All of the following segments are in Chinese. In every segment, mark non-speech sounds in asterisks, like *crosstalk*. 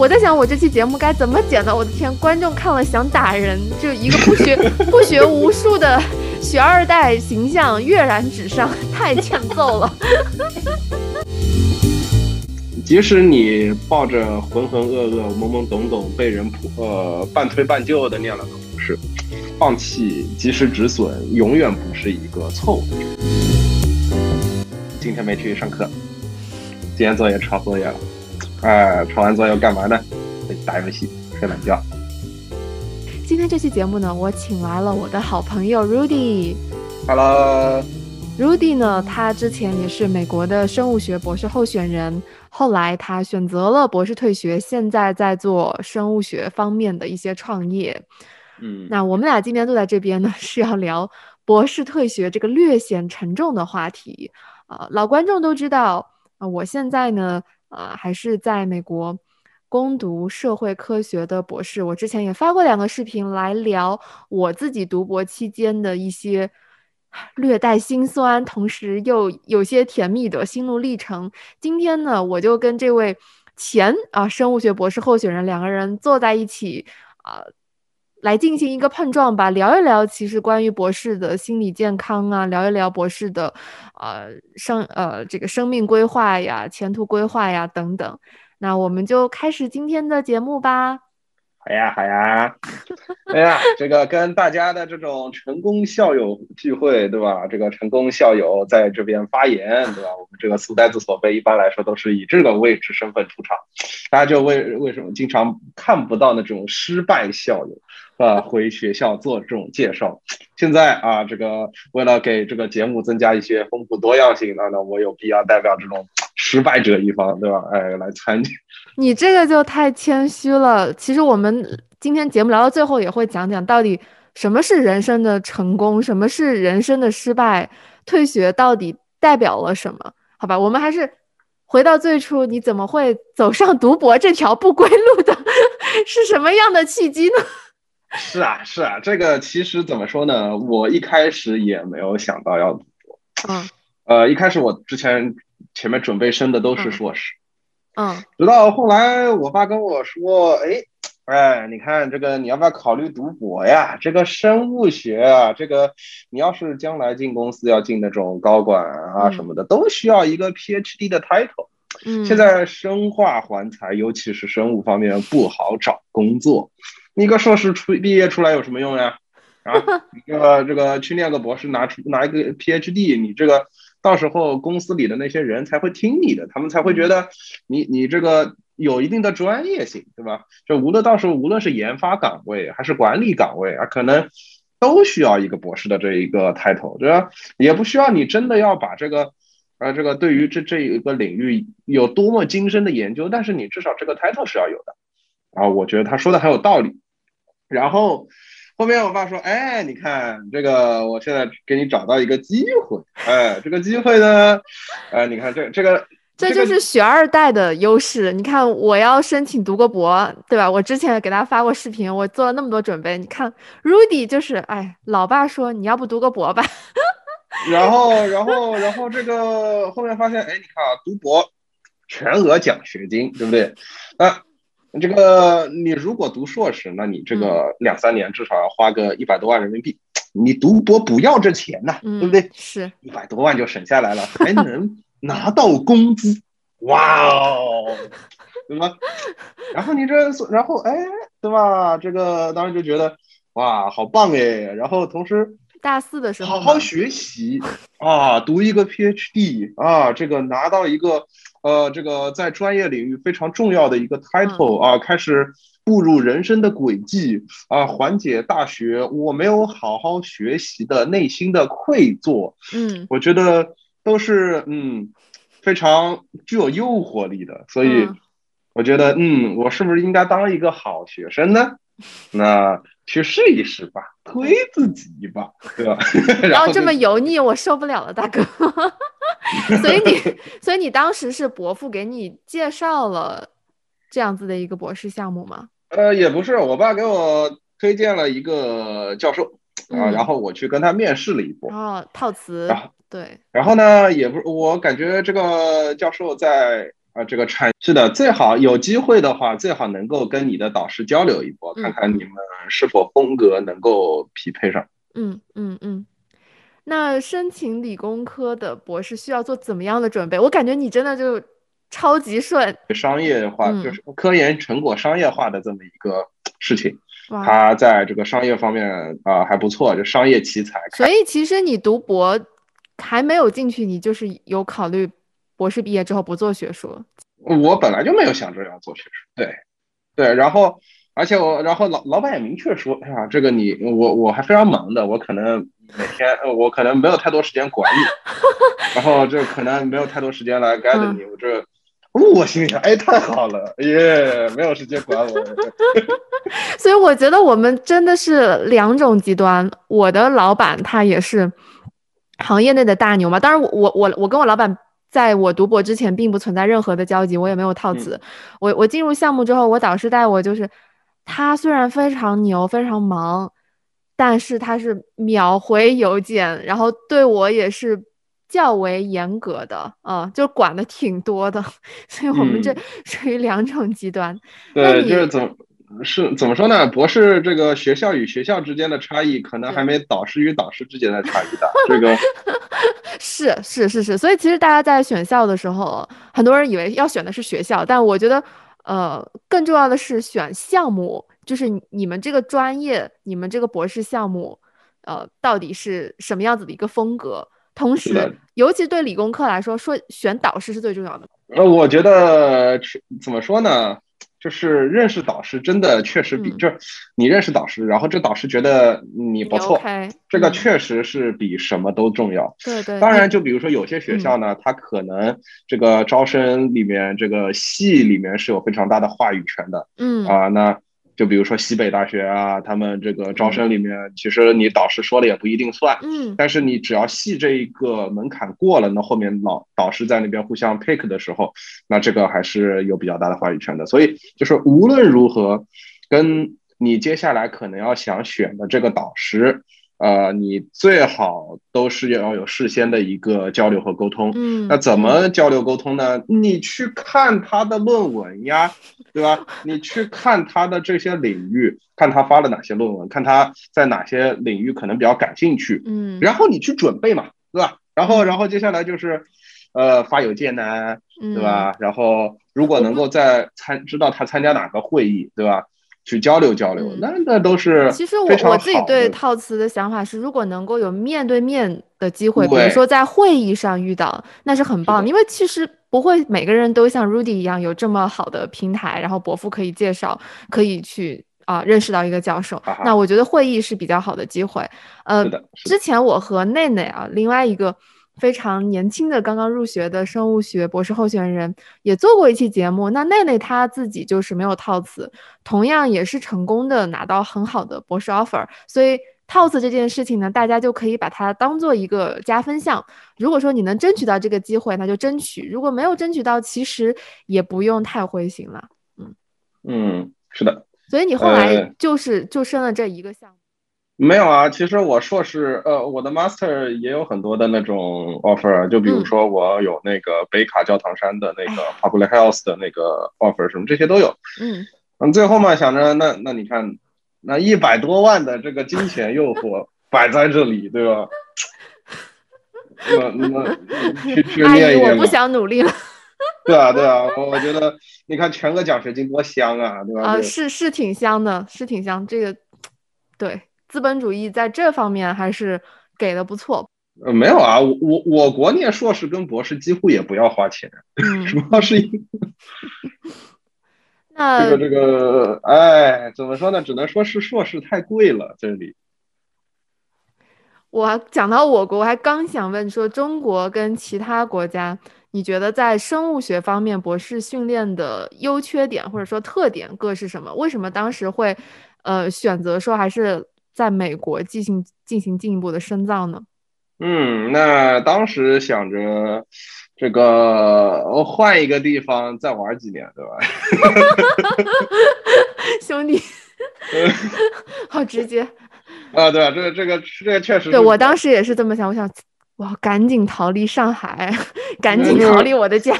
我在想我这期节目该怎么剪呢？我的天，观众看了想打人，就一个不学 *laughs* 不学无术的学二代形象跃然纸上，太欠揍了。*laughs* 即使你抱着浑浑噩噩、懵懵懂懂、被人呃半推半就的那样的同事，放弃及时止损，永远不是一个错误。今天没去上课，今天作业抄作业了。哎，抄完作业干嘛呢？打游戏、睡懒觉。今天这期节目呢，我请来了我的好朋友 Rudy。Hello。Rudy 呢，他之前也是美国的生物学博士候选人，后来他选择了博士退学，现在在做生物学方面的一些创业。嗯，那我们俩今天坐在这边呢，是要聊博士退学这个略显沉重的话题啊。老观众都知道啊，我现在呢，啊，还是在美国攻读社会科学的博士。我之前也发过两个视频来聊我自己读博期间的一些。略带心酸，同时又有些甜蜜的心路历程。今天呢，我就跟这位前啊生物学博士候选人两个人坐在一起啊，来进行一个碰撞吧，聊一聊其实关于博士的心理健康啊，聊一聊博士的呃生呃这个生命规划呀、前途规划呀等等。那我们就开始今天的节目吧。好呀，好呀，哎呀，这个跟大家的这种成功校友聚会，对吧？这个成功校友在这边发言，对吧？我们这个书呆子所背，一般来说都是以这个位置身份出场，大家就为为什么经常看不到那种失败校友啊？回学校做这种介绍。现在啊，这个为了给这个节目增加一些丰富多样性，那那我有必要代表这种。失败者一方，对吧？哎，来参与。你这个就太谦虚了。其实我们今天节目聊到最后也会讲讲，到底什么是人生的成功，什么是人生的失败，退学到底代表了什么？好吧，我们还是回到最初，你怎么会走上读博这条不归路的？*laughs* 是什么样的契机呢？是啊，是啊，这个其实怎么说呢？我一开始也没有想到要读博。嗯。呃，一开始我之前。前面准备升的都是硕士，嗯，直到后来我爸跟我说，哎，哎，你看这个你要不要考虑读博呀？这个生物学啊，这个你要是将来进公司要进那种高管啊什么的，都需要一个 PhD 的 title。嗯，现在生化环材，尤其是生物方面不好找工作，你个硕士出毕业出来有什么用呀？啊，*laughs* 这个这个去念个博士，拿出拿一个 PhD，你这个。到时候公司里的那些人才会听你的，他们才会觉得你你这个有一定的专业性，对吧？就无论到时候无论是研发岗位还是管理岗位啊，可能都需要一个博士的这一个 title，对吧？也不需要你真的要把这个啊这个对于这这一个领域有多么精深的研究，但是你至少这个 title 是要有的。啊，我觉得他说的很有道理。然后。后面我爸说：“哎，你看这个，我现在给你找到一个机会。哎，这个机会呢，*laughs* 哎，你看这这个，这就是学二代的优势。你看，我要申请读个博，对吧？我之前给他发过视频，我做了那么多准备。你看，Rudy 就是，哎，老爸说你要不读个博吧。*laughs* 然后，然后，然后这个后面发现，哎，你看啊，读博全额奖学金，对不对？啊。”这个你如果读硕士，那你这个两三年至少要花个一百多万人民币。你读博不要这钱呐，对不对？是一百多万就省下来了，还能拿到工资，哇哦，对吧？然后你这，然后哎，对吧？这个当时就觉得哇，好棒哎。然后同时大四的时候好好学习啊，读一个 PhD 啊，这个拿到一个。呃，这个在专业领域非常重要的一个 title 啊，开始步入人生的轨迹啊，缓解大学我没有好好学习的内心的愧疚。嗯，我觉得都是嗯非常具有诱惑力的，所以我觉得嗯，我是不是应该当一个好学生呢？*laughs* 那去试一试吧，推自己一把，对吧？*laughs* 然后这么油腻，我受不了了，大哥。*laughs* 所以你，所以你当时是伯父给你介绍了这样子的一个博士项目吗？呃，也不是，我爸给我推荐了一个教授啊，然后我去跟他面试了一波。哦，套词。对。然后呢，也不是，我感觉这个教授在啊，这个产是的，最好有机会的话，最好能够跟你的导师交流一波，看看你们是否风格能够匹配上。嗯嗯嗯。那申请理工科的博士需要做怎么样的准备？我感觉你真的就超级顺。商业化就是科研成果商业化的这么一个事情，他在这个商业方面啊还不错，就商业奇才。所以其实你读博还没有进去，你就是有考虑博士毕业之后不做学术。我本来就没有想着要做学术，对对，然后而且我然后老老板也明确说，哎呀，这个你我我还非常忙的，我可能。每天我可能没有太多时间管你，*laughs* 然后就可能没有太多时间来 guide 你。我这，我心想，哎，太好了，耶，没有时间管我。*laughs* 所以我觉得我们真的是两种极端。我的老板他也是行业内的大牛嘛。当然，我我我我跟我老板在我读博之前并不存在任何的交集，我也没有套词。我我进入项目之后，我导师带我就是，他虽然非常牛，非常忙。但是他是秒回邮件，然后对我也是较为严格的啊，就管的挺多的，*laughs* 所以我们这属于两种极端。对，就是怎么是怎么说呢？博士这个学校与学校之间的差异，可能还没导师与导师之间的差异大。这个 *laughs* 是是是是，所以其实大家在选校的时候，很多人以为要选的是学校，但我觉得，呃，更重要的是选项目。就是你们这个专业，你们这个博士项目，呃，到底是什么样子的一个风格？同时，尤其对理工科来说，说选导师是最重要的。呃，我觉得怎么说呢？就是认识导师真的确实比，就是你认识导师，然后这导师觉得你不错，这个确实是比什么都重要。对对。当然，就比如说有些学校呢，它可能这个招生里面这个系里面是有非常大的话语权的。嗯。啊，那。就比如说西北大学啊，他们这个招生里面，其实你导师说了也不一定算，嗯，但是你只要系这一个门槛过了，那后面老导师在那边互相 pick 的时候，那这个还是有比较大的话语权的。所以就是无论如何，跟你接下来可能要想选的这个导师。呃，你最好都是要有事先的一个交流和沟通。嗯，那怎么交流沟通呢？你去看他的论文呀，对吧？你去看他的这些领域，看他发了哪些论文，看他在哪些领域可能比较感兴趣。嗯，然后你去准备嘛，对吧？然后，然后接下来就是，呃，发邮件呢，对吧？然后如果能够在参知道他参加哪个会议，对吧？去交流交流，那那都是其实我我自己对套词的想法是，如果能够有面对面的机会，比如说在会议上遇到，那是很棒的。因为其实不会每个人都像 Rudy 一样有这么好的平台，然后伯父可以介绍，可以去啊认识到一个教授。那我觉得会议是比较好的机会。呃，之前我和内内啊，另外一个。非常年轻的刚刚入学的生物学博士候选人也做过一期节目，那内内他自己就是没有套词，同样也是成功的拿到很好的博士 offer，所以套词这件事情呢，大家就可以把它当做一个加分项。如果说你能争取到这个机会，那就争取；如果没有争取到，其实也不用太灰心了。嗯嗯，是的。所以你后来就是就升了这一个项目。没有啊，其实我硕士，呃，我的 master 也有很多的那种 offer，就比如说我有那个北卡教堂山的那个 public health 的那个 offer，什么这些都有。嗯，嗯，最后嘛，想着那那你看，那一百多万的这个金钱诱惑 *laughs* 摆在这里，对吧？那那 *laughs* 去去念一念我不想努力了。*laughs* 对啊，对啊，我我觉得你看全额奖学金多香啊，对吧？啊，是是挺香的，是挺香，这个对。资本主义在这方面还是给的不错。呃，没有啊，我我我国念硕士跟博士几乎也不要花钱，*laughs* 主要是因 *laughs* 那这个这个，哎，怎么说呢？只能说是硕士太贵了。这里，*laughs* 我讲到我国，我还刚想问说，中国跟其他国家，你觉得在生物学方面博士训练的优缺点或者说特点各是什么？为什么当时会呃选择说还是？在美国进行进行进一步的深造呢？嗯，那当时想着这个换一个地方再玩几年，对吧？*laughs* 兄弟，*laughs* 好直接啊！对啊，这个这个这个确实，对我当时也是这么想。我想，哇，赶紧逃离上海，*laughs* 赶紧逃离我的家。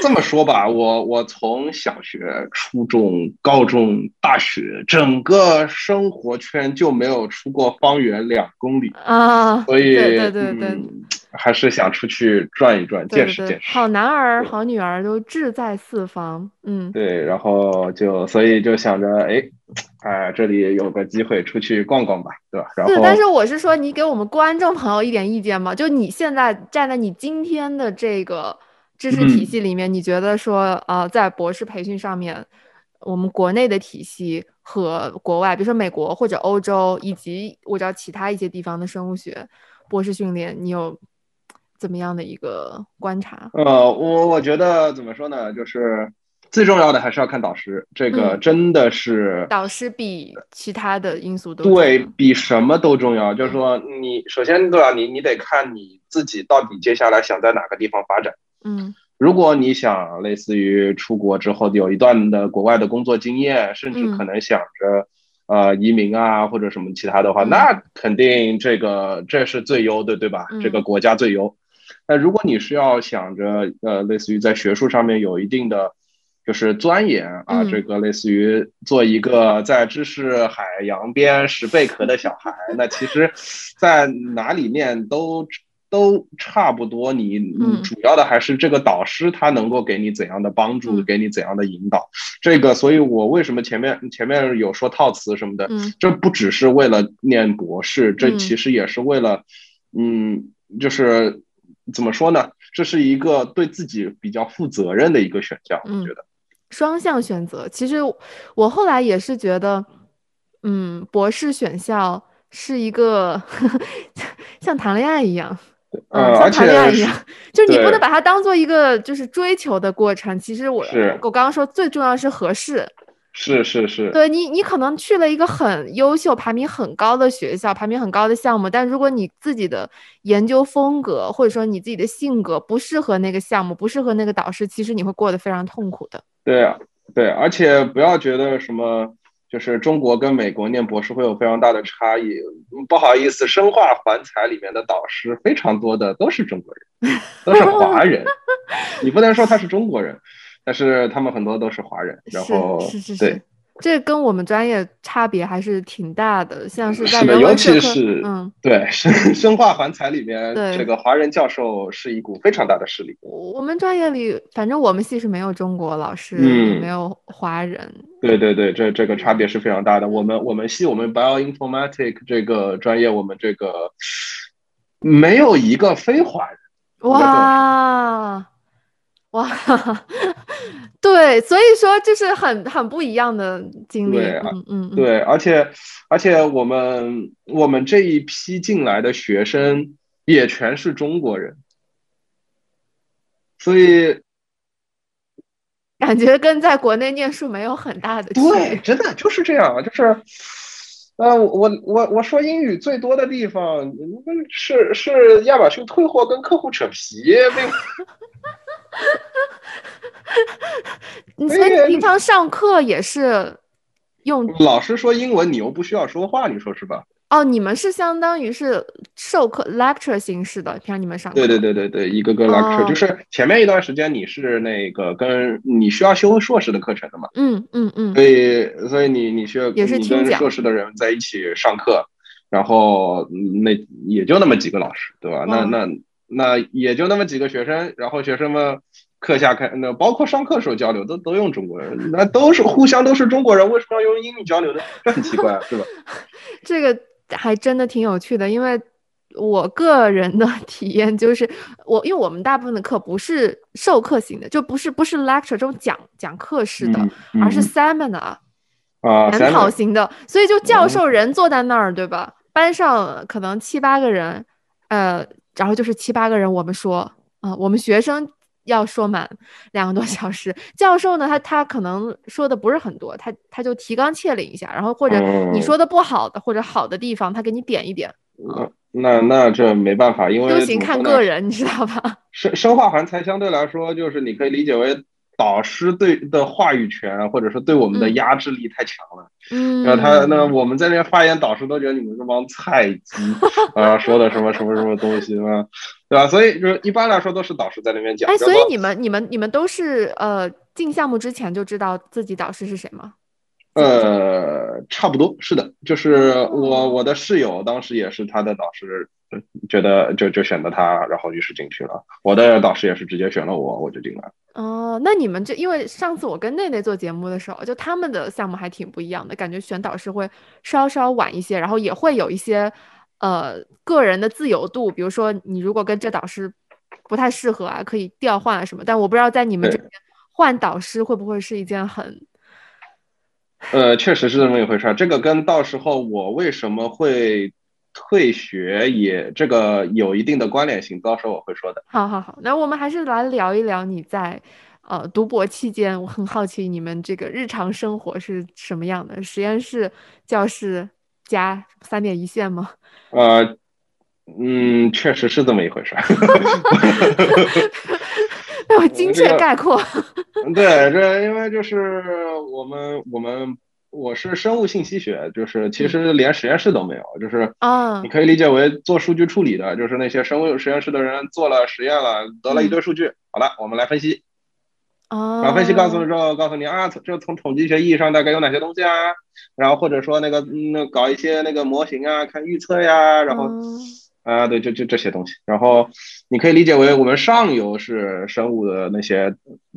这么说吧，我我从小学、初中、高中、大学，整个生活圈就没有出过方圆两公里啊，所以对对对对，还是想出去转一转，见识见识。好男儿好女儿都志在四方，嗯，对，然后就所以就想着，哎，哎，这里有个机会出去逛逛吧，对吧？然后，但是我是说，你给我们观众朋友一点意见嘛？就你现在站在你今天的这个。知识体系里面，你觉得说，呃，在博士培训上面，我们国内的体系和国外，比如说美国或者欧洲，以及我知道其他一些地方的生物学博士训练，你有怎么样的一个观察？呃，我我觉得怎么说呢，就是最重要的还是要看导师，这个真的是导师比其他的因素都对比什么都重要。就是说，你首先对吧？你你得看你自己到底接下来想在哪个地方发展。嗯，如果你想类似于出国之后有一段的国外的工作经验，甚至可能想着呃移民啊或者什么其他的话，那肯定这个这是最优的，对吧？这个国家最优。那如果你是要想着呃类似于在学术上面有一定的就是钻研啊，这个类似于做一个在知识海洋边拾贝壳的小孩，那其实，在哪里面都。都差不多，你你主要的还是这个导师他能够给你怎样的帮助，给你怎样的引导。这个，所以我为什么前面前面有说套词什么的，这不只是为了念博士，这其实也是为了，嗯，就是怎么说呢？这是一个对自己比较负责任的一个选项，我觉得双向选择。其实我后来也是觉得，嗯，博士选校是一个 *laughs* 像谈恋爱一样。嗯，像谈恋爱一样，就是你不能把它当做一个就是追求的过程。其实我我刚刚说最重要是合适，是是是。对你，你可能去了一个很优秀、排名很高的学校、排名很高的项目，但如果你自己的研究风格或者说你自己的性格不适合那个项目，不适合那个导师，其实你会过得非常痛苦的。对啊，对，而且不要觉得什么。就是中国跟美国念博士会有非常大的差异，不好意思，生化环材里面的导师非常多的都是中国人，都是华人，你不能说他是中国人，但是他们很多都是华人，然 *laughs* 后对。这跟我们专业差别还是挺大的，像是在人文社科，嗯，对，生 *laughs* 生化环材里面，这个华人教授是一股非常大的势力。我们专业里，反正我们系是没有中国老师，嗯，没有华人。对对对，这这个差别是非常大的。我们我们系我们 bioinformatic 这个专业，我们这个没有一个非华人。哇。哇，*laughs* 对，所以说就是很很不一样的经历，嗯嗯，对，而且而且我们我们这一批进来的学生也全是中国人，所以 *laughs* 感觉跟在国内念书没有很大的对，真的就是这样，就是，呃，我我我说英语最多的地方是是亚马逊退货跟客户扯皮，并。*laughs* 你所以你平常上课也是用老师说英文，你又不需要说话，你说是吧？哦，你们是相当于是授课 lecture 形式的，平常你们上课。对对对对对，一个个 lecture，就是前面一段时间你是那个跟你需要修硕士的课程的嘛？嗯嗯嗯。所以所以你你需要也是跟硕士的人在一起上课，然后那也就那么几个老师，对吧？那那。那也就那么几个学生，然后学生们课下开，那包括上课时候交流都都用中国人，那都是互相都是中国人，为什么要用英语交流呢？这很奇怪，是吧？*laughs* 这个还真的挺有趣的，因为我个人的 *laughs* 体验就是，我因为我们大部分的课不是授课型的，就不是不是 lecture 这种讲讲课式的，而是 seminar 啊研讨型的，所以就教授人坐在那儿，对吧？班上可能七八个人，呃。然后就是七八个人，我们说啊，我们学生要说满两个多小时。教授呢，他他可能说的不是很多，他他就提纲挈领一下，然后或者你说的不好的或者好的地方，他给你点一点。那那这没办法，因为都行看个人，你知道吧？*laughs* 生生化环材相对来说，就是你可以理解为导师对的话语权，或者说对我们的压制力太强了。嗯，然后他那我们在那边发言，导师都觉得你们这帮菜鸡啊，*laughs* 说的什么什么什么东西嘛，对吧？所以就是一般来说都是导师在那边讲。哎，所以你们你们你们都是呃进项目之前就知道自己导师是谁吗？呃，差不多是的，就是我我的室友当时也是他的导师，觉得就就选择他，然后于是进去了。我的导师也是直接选了我，我就进来。哦，那你们这因为上次我跟内内做节目的时候，就他们的项目还挺不一样的，感觉选导师会稍稍晚一些，然后也会有一些呃个人的自由度，比如说你如果跟这导师不太适合啊，可以调换啊什么。但我不知道在你们这边换导师会不会是一件很。呃，确实是这么一回事儿。这个跟到时候我为什么会退学也这个有一定的关联性，到时候我会说的。好好好，那我们还是来聊一聊你在呃读博期间，我很好奇你们这个日常生活是什么样的？实验室、教室加三点一线吗？*laughs* 呃，嗯，确实是这么一回事儿。*laughs* 那我精确概括。对，这因为就是我们我们我是生物信息学，就是其实连实验室都没有，就是啊，你可以理解为做数据处理的，就是那些生物实验室的人做了实验了，得了一堆数据，好了，我们来分析。哦。然后分析告诉之后，告诉你啊，这从统计学意义上大概有哪些东西啊？然后或者说那个那搞一些那个模型啊，看预测呀，然后。啊，对，就就这些东西。然后你可以理解为我们上游是生物的那些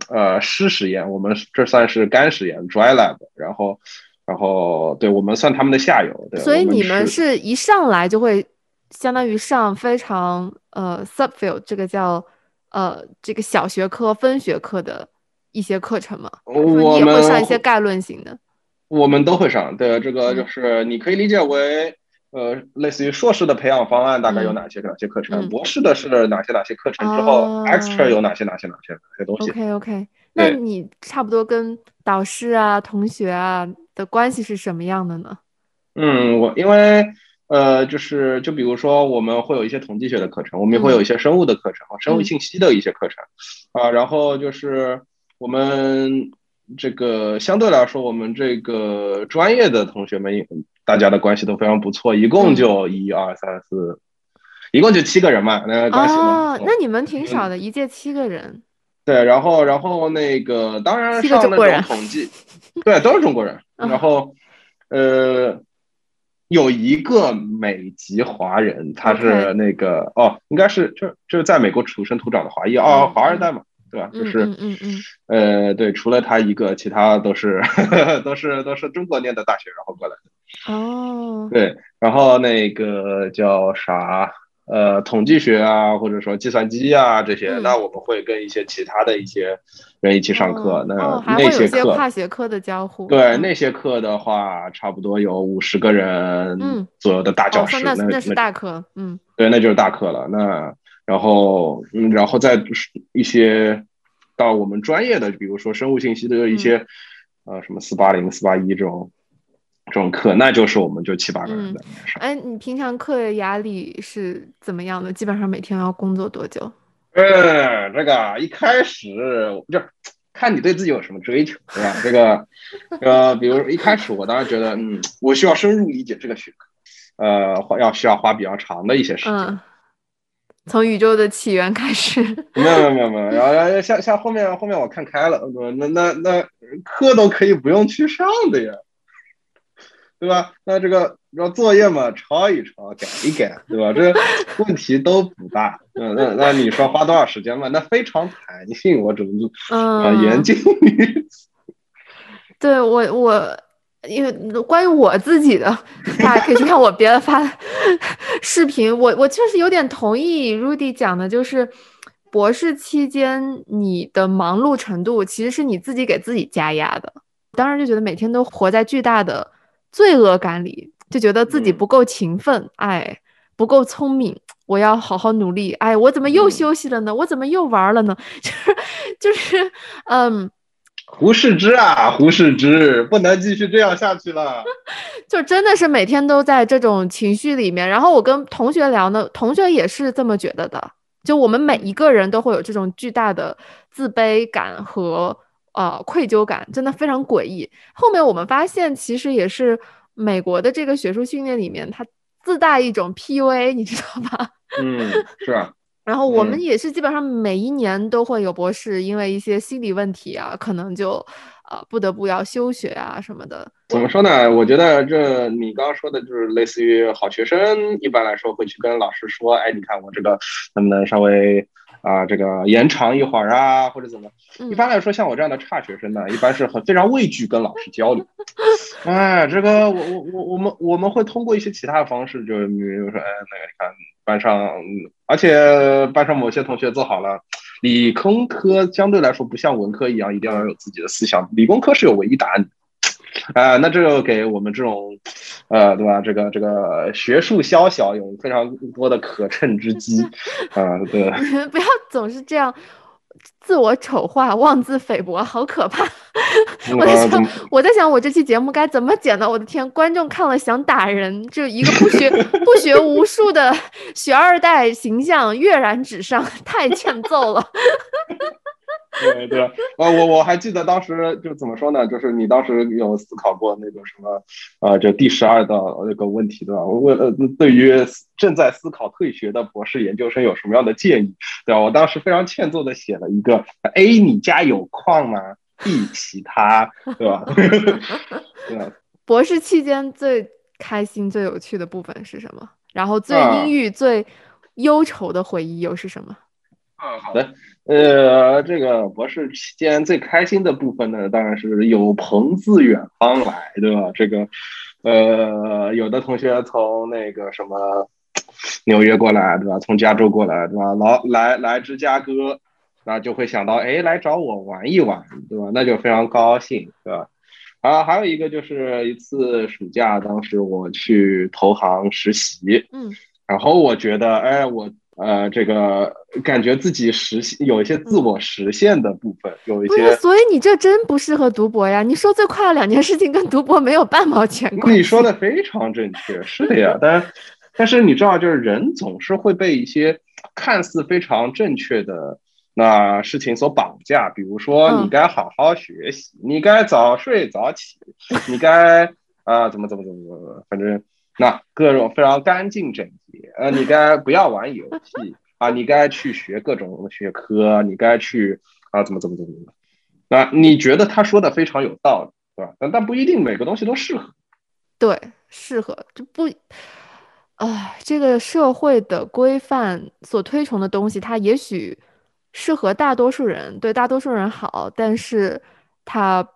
呃湿实验，我们这算是干实验 （dry lab）。然后，然后对我们算他们的下游。对所以你们是一上来就会相当于上非常呃 subfield 这个叫呃这个小学科分学科的一些课程吗？我也会上一些概论型的。我们都会上。对，这个就是你可以理解为。呃，类似于硕士的培养方案大概有哪些哪些课程？博士的是哪些哪些课程？之后 extra 有哪些哪些哪些哪些东西？OK OK，那你差不多跟导师啊、同学啊的关系是什么样的呢？嗯，我因为呃，就是就比如说我们会有一些统计学的课程，我们也会有一些生物的课程生物信息的一些课程啊，然后就是我们这个相对来说，我们这个专业的同学们。大家的关系都非常不错，一共就一二三四，一共就七个人嘛，那关系哦，那你们挺少的，一届七个人。对，然后然后那个当然上那种统计，*laughs* 对，都是中国人。然后呃，有一个美籍华人，他是那个哦，应该是就就是在美国土生土长的华裔哦，华二代嘛。对吧？就是嗯嗯嗯，呃，对，除了他一个，其他都是 *laughs* 都是都是中国念的大学，然后过来的。哦，对，然后那个叫啥？呃，统计学啊，或者说计算机啊这些，那我们会跟一些其他的一些人一起上课。那那些课跨学科的交互。对，那些课的话，差不多有五十个人左右的大教室。那那是大课，嗯，对，那就是大课了。那。然后，嗯，然后再一些到我们专业的，比如说生物信息的一些，呃，什么四八零、四八一这种这种课，那就是我们就七八个人在上。哎，你平常课业压力是怎么样的？基本上每天要工作多久？嗯，这个一开始就看你对自己有什么追求，对吧？这个，呃，比如一开始我当然觉得，嗯，我需要深入理解这个学科，呃，要需要花比较长的一些时间。从宇宙的起源开始，*laughs* 没有没有没有没有，然后然后像像后面后面我看开了，那那那课都可以不用去上的呀，对吧？那这个要作业嘛，抄一抄，改一改，对吧？这 *laughs* 问题都不大。嗯，那那你说花多少时间嘛？那非常弹性，我只能啊严谨于此。*laughs* 对我我。因为关于我自己的，大家可以去看我别的发视频。我我确实有点同意 Rudy 讲的，就是博士期间你的忙碌程度其实是你自己给自己加压的。当时就觉得每天都活在巨大的罪恶感里，就觉得自己不够勤奋，哎，不够聪明，我要好好努力。哎，我怎么又休息了呢？我怎么又玩了呢？*laughs* 就是就是，嗯。胡适之啊，胡适之，不能继续这样下去了。*laughs* 就真的是每天都在这种情绪里面。然后我跟同学聊呢，同学也是这么觉得的。就我们每一个人都会有这种巨大的自卑感和呃愧疚感，真的非常诡异。后面我们发现，其实也是美国的这个学术训练里面，它自带一种 PUA，你知道吧？嗯，是啊。然后我们也是基本上每一年都会有博士因为一些心理问题啊，可能就。啊，不得不要休学啊什么的。怎么说呢？我觉得这你刚刚说的就是类似于好学生，一般来说会去跟老师说，哎，你看我这个能不能稍微啊这个延长一会儿啊，或者怎么？一般来说，像我这样的差学生呢，一般是很非常畏惧跟老师交流。*laughs* 哎，这个我我我我们我们会通过一些其他的方式，就比如说，哎，那个你看班上，而且班上某些同学做好了。理工科相对来说不像文科一样一定要有自己的思想，理工科是有唯一答案的，*laughs* 啊，那这个给我们这种，呃，对吧？这个这个学术宵小有非常多的可乘之机，啊，对。*laughs* 不要总是这样。自我丑化、妄自菲薄，好可怕！我在想，我在想，我这期节目该怎么剪呢？我的天，观众看了想打人，就一个不学不学无术的学二代形象跃然纸上，太欠揍了。*laughs* 对对，呃，我我还记得当时就怎么说呢？就是你当时有思考过那个什么，呃，就第十二道那个问题，对吧？我呃，对于正在思考退学的博士研究生有什么样的建议，对吧？我当时非常欠揍的写了一个：A，你家有矿吗？B，其他，对吧？*laughs* 对吧？博士期间最开心、最有趣的部分是什么？然后最阴郁、最忧愁的回忆又是什么？啊，好的。呃，这个博士期间最开心的部分呢，当然是有朋自远方来，对吧？这个，呃，有的同学从那个什么纽约过来，对吧？从加州过来，对吧？老来来芝加哥，那就会想到，哎，来找我玩一玩，对吧？那就非常高兴，对吧？啊，还有一个就是一次暑假，当时我去投行实习，嗯，然后我觉得，哎，我。呃，这个感觉自己实现有一些自我实现的部分，有一些。所以你这真不适合读博呀！你说最快的两件事情跟读博没有半毛钱关系。你说的非常正确，是的呀。但但是你知道，就是人总是会被一些看似非常正确的那事情所绑架。比如说，你该好好学习，你该早睡早起，你该啊怎么怎么怎么怎么，反正。那各种非常干净整洁，呃，你该不要玩游戏啊，你该去学各种学科，你该去啊，怎么怎么怎么怎么？那你觉得他说的非常有道理，对吧？但但不一定每个东西都适合。对，适合就不，啊，这个社会的规范所推崇的东西，它也许适合大多数人，对大多数人好，但是它。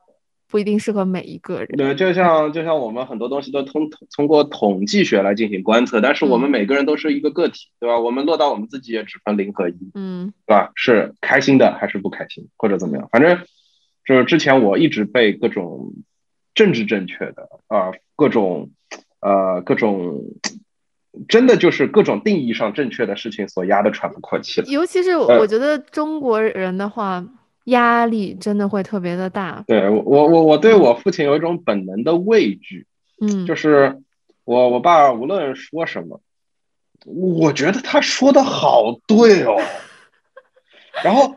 不一定适合每一个人。对，就像就像我们很多东西都通通过统计学来进行观测，但是我们每个人都是一个个体，对吧？我们落到我们自己也只分零和一，嗯，对吧？是开心的还是不开心，或者怎么样？反正就是之前我一直被各种政治正确的啊，各种呃各种真的就是各种定义上正确的事情所压得喘不过气了。尤其是我觉得中国人的话。压力真的会特别的大。对我，我我我对我父亲有一种本能的畏惧，嗯，就是我我爸无论说什么，我觉得他说的好对哦。然后，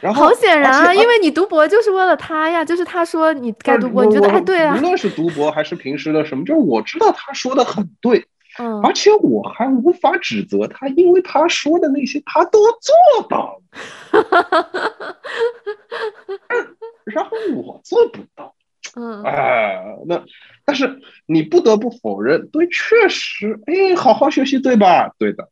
然后好显然啊，因为你读博就是为了他呀，就是他说你该读博，你觉得哎对啊。无论是读博还是平时的什么，就是我知道他说的很对。嗯，而且我还无法指责他，因为他说的那些他都做到了，然后我做不到。*laughs* 嗯，哎，那但是你不得不否认，对，确实，哎，好好学习，对吧？对的，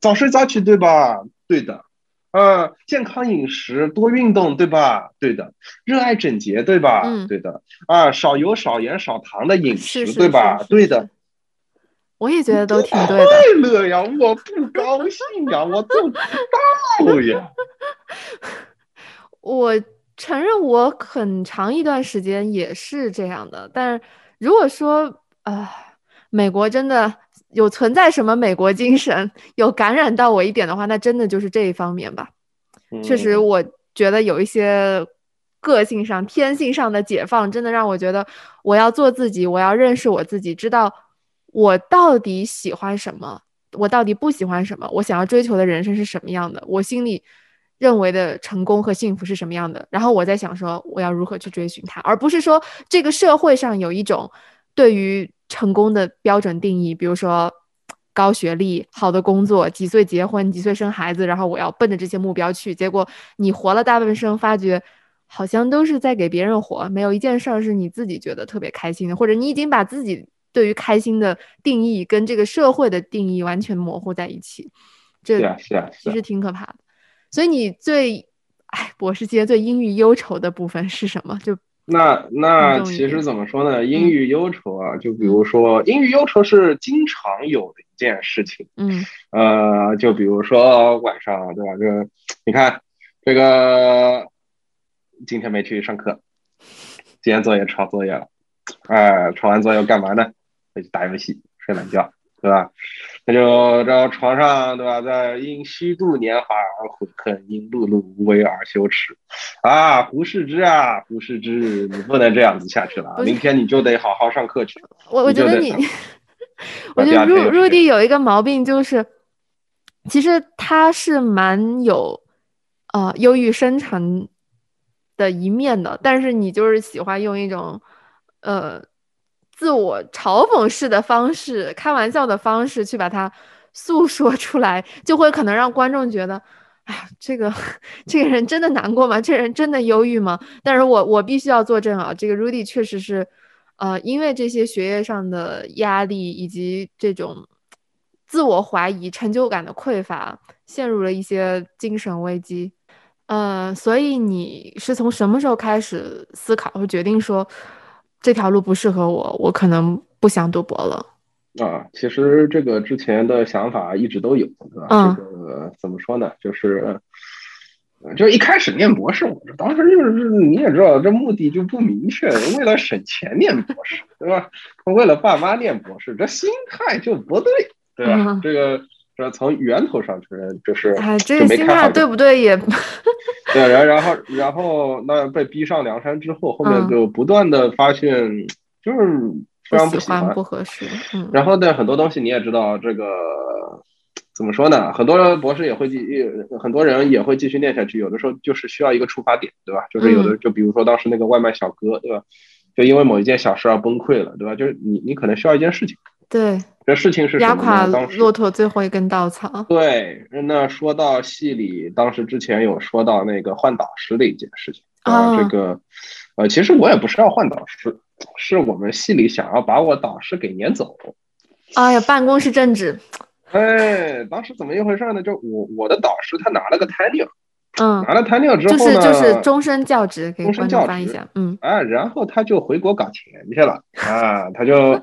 早睡早起，对吧？对的，嗯，健康饮食，多运动，对吧？对的，热爱整洁，对吧？嗯，对的，啊，少油、少盐、少糖的饮食，对吧？对的。我也觉得都挺对的。快乐呀，我不高兴呀，我做不到呀。*laughs* 我承认我很长一段时间也是这样的，但是如果说啊，美国真的有存在什么美国精神，有感染到我一点的话，那真的就是这一方面吧。确实，我觉得有一些个性上、天性上的解放，真的让我觉得我要做自己，我要认识我自己，知道。我到底喜欢什么？我到底不喜欢什么？我想要追求的人生是什么样的？我心里认为的成功和幸福是什么样的，然后我在想说我要如何去追寻它，而不是说这个社会上有一种对于成功的标准定义，比如说高学历、好的工作、几岁结婚、几岁生孩子，然后我要奔着这些目标去，结果你活了大半生，发觉好像都是在给别人活，没有一件事儿是你自己觉得特别开心的，或者你已经把自己对于开心的定义跟这个社会的定义完全模糊在一起，这是啊是啊，其实挺可怕的。所以你最，哎，博士阶最阴郁忧愁的部分是什么？就那那其实怎么说呢？阴郁忧愁啊，就比如说阴郁忧愁是经常有的一件事情。嗯，呃，就比如说晚上，对吧？就你看这个今天没去上课，今天作业抄作业了，哎，抄完作业干嘛呢？回去打游戏，睡懒觉。对吧？那就这床上，对吧？在因虚度年华而悔恨，因碌碌无为而羞耻。啊，胡适之啊，胡适之，你不能这样子下去了。明天你就得好好上课去。我 *laughs* 我觉得你，我觉得入入地有一个毛病，就是其实他是蛮有呃忧郁深沉的一面的，但是你就是喜欢用一种呃。自我嘲讽式的方式，开玩笑的方式去把它诉说出来，就会可能让观众觉得，哎呀，这个这个人真的难过吗？这人真的忧郁吗？但是我我必须要作证啊，这个 Rudy 确实是，呃，因为这些学业上的压力以及这种自我怀疑、成就感的匮乏，陷入了一些精神危机。呃，所以你是从什么时候开始思考和决定说？这条路不适合我，我可能不想读博了。啊，其实这个之前的想法一直都有，对吧？这个怎么说呢？就是，就一开始念博士，我当时就是你也知道，这目的就不明确，为了省钱念博士，对吧？为了爸妈念博士，这心态就不对，对吧？这个。这从源头上承认，就是哎，这个心态对不对？也 *laughs* *laughs* 对，然然后然后那被逼上梁山之后，后面就不断的发现，就是非常不喜欢，不合适。嗯。然后呢，很多东西你也知道，这个怎么说呢？很多博士也会继，很多人也会继续念下去。有的时候就是需要一个出发点，对吧？就是有的，就比如说当时那个外卖小哥，对吧？就因为某一件小事而崩溃了，对吧？就是你，你可能需要一件事情。对，这事情是压垮骆驼最后一根稻草。对，那说到戏里，当时之前有说到那个换导师的一件事情啊，这个，呃，其实我也不是要换导师，是我们系里想要把我导师给撵走。哎呀，办公室政治。哎，当时怎么一回事呢？就我我的导师他拿了个 tenure，嗯，拿了 tenure 之后呢，就是就是终身教职，给观众翻一下，嗯，啊，然后他就回国搞钱去了啊，他就。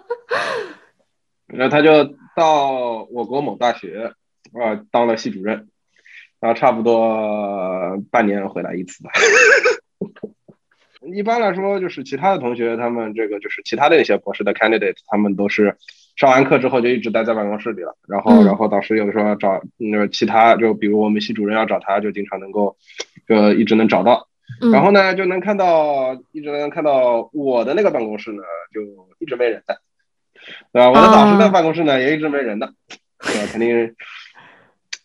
然后他就到我国某大学啊当了系主任，然后差不多半年回来一次吧。*laughs* 一般来说，就是其他的同学，他们这个就是其他的一些博士的 candidate，他们都是上完课之后就一直待在办公室里了。然后，然后导师有的时候要找那个其他，就比如我们系主任要找他，就经常能够就一直能找到。然后呢，就能看到一直能看到我的那个办公室呢，就一直没人在。对吧？我的导师在办公室呢，也一直没人的，对吧？肯定。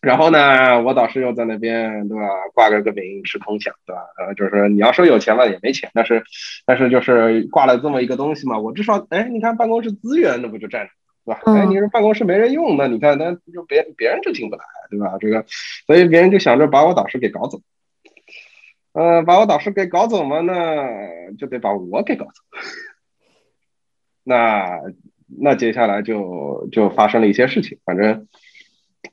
然后呢，我导师又在那边，对吧？挂个个名吃空饷，对吧？呃，就是你要说有钱吧，也没钱，但是，但是就是挂了这么一个东西嘛，我至少，哎，你看办公室资源，那不就占着，对吧？哎，你说办公室没人用，那你看，那就别别人就进不来，对吧？这个，所以别人就想着把我导师给搞走，呃，把我导师给搞走嘛，那就得把我给搞走，*laughs* 那。那接下来就就发生了一些事情，反正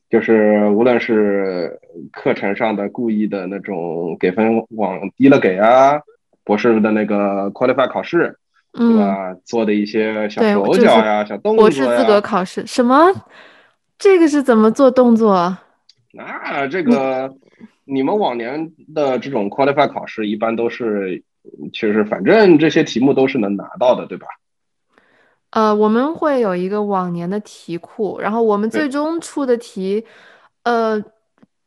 就是无论是课程上的故意的那种给分往低了给啊，博士的那个 qualify 考试，对吧？做的一些小手脚呀、小动作呀。博士资格考试什么？这个是怎么做动作？那这个你们往年的这种 qualify 考试一般都是，其实反正这些题目都是能拿到的，对吧？呃，我们会有一个往年的题库，然后我们最终出的题，呃，